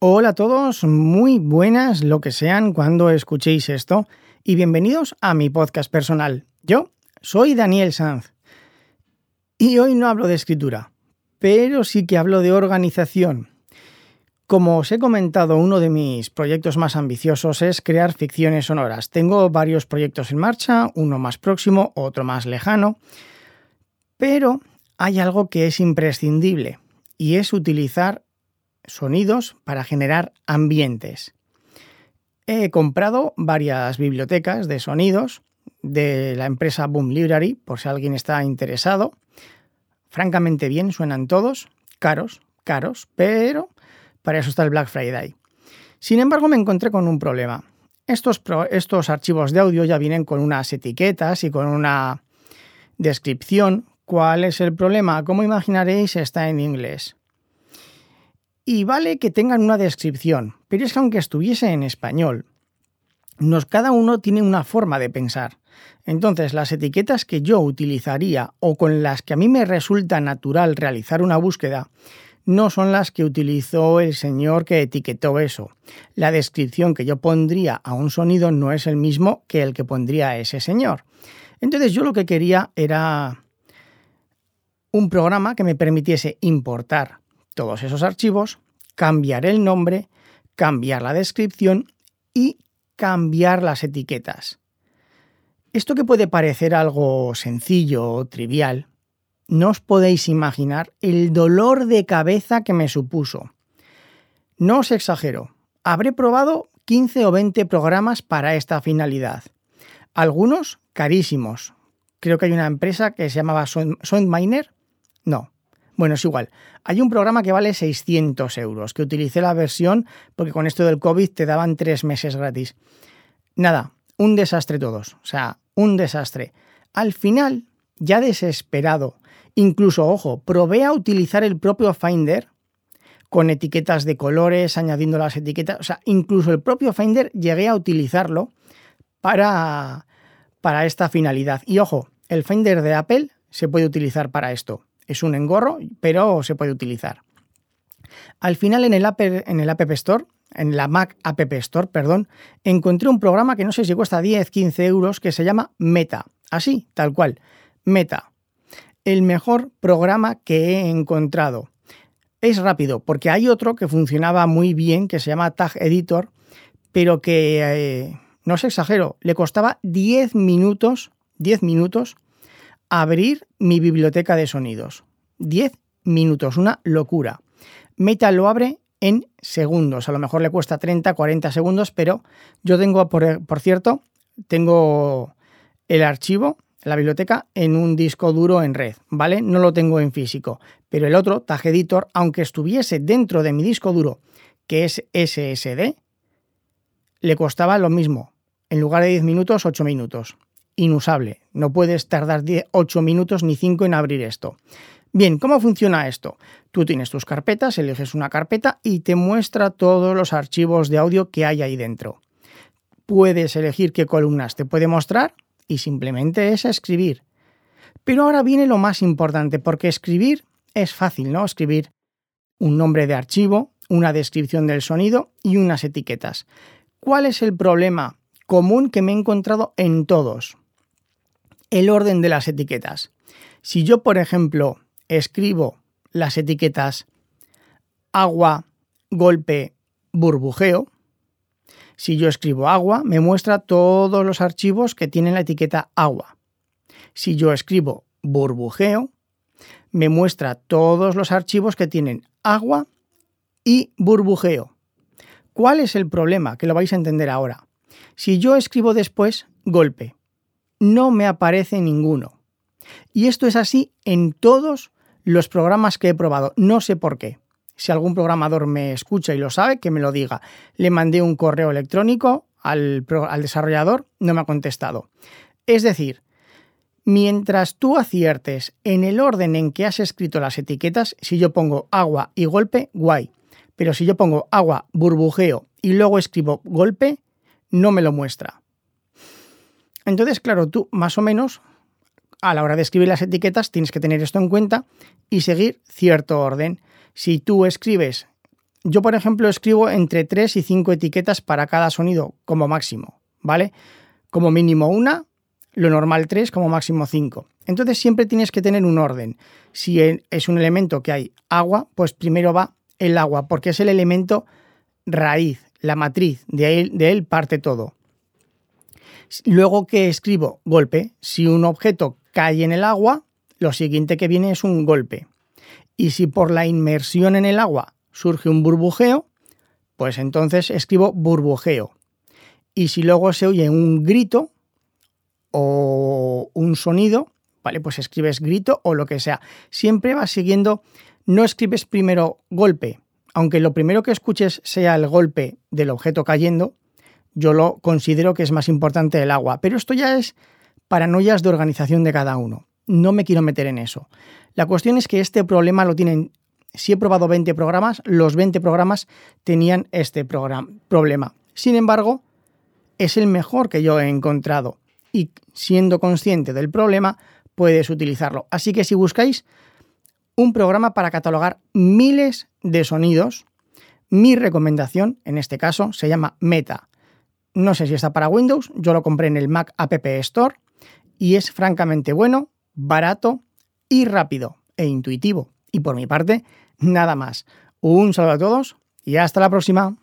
Hola a todos, muy buenas lo que sean cuando escuchéis esto y bienvenidos a mi podcast personal. Yo soy Daniel Sanz y hoy no hablo de escritura, pero sí que hablo de organización. Como os he comentado, uno de mis proyectos más ambiciosos es crear ficciones sonoras. Tengo varios proyectos en marcha, uno más próximo, otro más lejano, pero hay algo que es imprescindible y es utilizar sonidos para generar ambientes. He comprado varias bibliotecas de sonidos de la empresa Boom Library, por si alguien está interesado. Francamente bien, suenan todos, caros, caros, pero para eso está el Black Friday. Sin embargo, me encontré con un problema. Estos, estos archivos de audio ya vienen con unas etiquetas y con una descripción. ¿Cuál es el problema? Como imaginaréis, está en inglés. Y vale que tengan una descripción, pero es que aunque estuviese en español, nos, cada uno tiene una forma de pensar. Entonces, las etiquetas que yo utilizaría o con las que a mí me resulta natural realizar una búsqueda, no son las que utilizó el señor que etiquetó eso. La descripción que yo pondría a un sonido no es el mismo que el que pondría a ese señor. Entonces yo lo que quería era un programa que me permitiese importar todos esos archivos, cambiar el nombre, cambiar la descripción y cambiar las etiquetas. Esto que puede parecer algo sencillo o trivial, no os podéis imaginar el dolor de cabeza que me supuso. No os exagero, habré probado 15 o 20 programas para esta finalidad. Algunos carísimos. Creo que hay una empresa que se llamaba SoundMiner. No, bueno, es igual. Hay un programa que vale 600 euros, que utilicé la versión porque con esto del COVID te daban tres meses gratis. Nada, un desastre todos. O sea, un desastre. Al final, ya desesperado, incluso, ojo, probé a utilizar el propio Finder con etiquetas de colores, añadiendo las etiquetas. O sea, incluso el propio Finder llegué a utilizarlo para, para esta finalidad. Y ojo, el Finder de Apple se puede utilizar para esto. Es un engorro, pero se puede utilizar. Al final en el, App, en Store, en la Mac App Store, perdón, encontré un programa que no sé si cuesta 10, 15 euros que se llama Meta. Así, tal cual. Meta. El mejor programa que he encontrado. Es rápido, porque hay otro que funcionaba muy bien, que se llama Tag Editor, pero que, eh, no os exagero, le costaba 10 minutos, 10 minutos abrir mi biblioteca de sonidos. 10 minutos, una locura. Meta lo abre en segundos, a lo mejor le cuesta 30, 40 segundos, pero yo tengo, por, cierto, tengo el archivo, la biblioteca, en un disco duro en red, ¿vale? No lo tengo en físico, pero el otro, Tag Editor, aunque estuviese dentro de mi disco duro, que es SSD, le costaba lo mismo, en lugar de 10 minutos, 8 minutos inusable. No puedes tardar 8 minutos ni 5 en abrir esto. Bien, ¿cómo funciona esto? Tú tienes tus carpetas, eliges una carpeta y te muestra todos los archivos de audio que hay ahí dentro. Puedes elegir qué columnas te puede mostrar y simplemente es escribir. Pero ahora viene lo más importante, porque escribir es fácil, ¿no? Escribir un nombre de archivo, una descripción del sonido y unas etiquetas. ¿Cuál es el problema común que me he encontrado en todos? El orden de las etiquetas. Si yo, por ejemplo, escribo las etiquetas agua, golpe, burbujeo, si yo escribo agua, me muestra todos los archivos que tienen la etiqueta agua. Si yo escribo burbujeo, me muestra todos los archivos que tienen agua y burbujeo. ¿Cuál es el problema? Que lo vais a entender ahora. Si yo escribo después golpe, no me aparece ninguno. Y esto es así en todos los programas que he probado. No sé por qué. Si algún programador me escucha y lo sabe, que me lo diga. Le mandé un correo electrónico al, desarrollador, no me ha contestado. Es decir, mientras tú aciertes en el orden en que has escrito las etiquetas, si yo pongo agua y golpe, guay. Pero si yo pongo agua, burbujeo y luego escribo golpe, no me lo muestra. Entonces, claro, tú más o menos a la hora de escribir las etiquetas tienes que tener esto en cuenta y seguir cierto orden. Si tú escribes yo, por ejemplo, escribo entre 3 y 5 etiquetas para cada sonido como máximo, ¿vale? Como mínimo una, lo normal 3, como máximo 5. Entonces siempre tienes que tener un orden. Si es un elemento que hay agua, pues primero va el agua, porque es el elemento raíz, la matriz, de él, de él parte todo. Luego que escribo golpe, si un objeto cae en el agua, lo siguiente que viene es un golpe. Y si por la inmersión en el agua surge un burbujeo, pues entonces escribo burbujeo. Y si luego se oye un grito o un sonido, vale, pues escribes grito o lo que sea. Siempre vas siguiendo, no escribes primero golpe, aunque lo primero que escuches sea el golpe del objeto cayendo, yo lo considero que es más importante el agua. Pero esto ya es paranoias de organización de cada uno. No me quiero meter en eso. La cuestión es que este problema lo tienen si he probado 20 programas, los 20 programas tenían este problema. Sin embargo, es el mejor que yo he encontrado y siendo consciente del problema, puedes utilizarlo. Así que si buscáis un programa para catalogar miles de sonidos, mi recomendación en este caso se llama Meta. No sé si está para Windows, yo lo compré en el Mac App Store y es francamente bueno, barato y rápido e intuitivo. Y por mi parte, nada más. Un saludo a todos y hasta la próxima.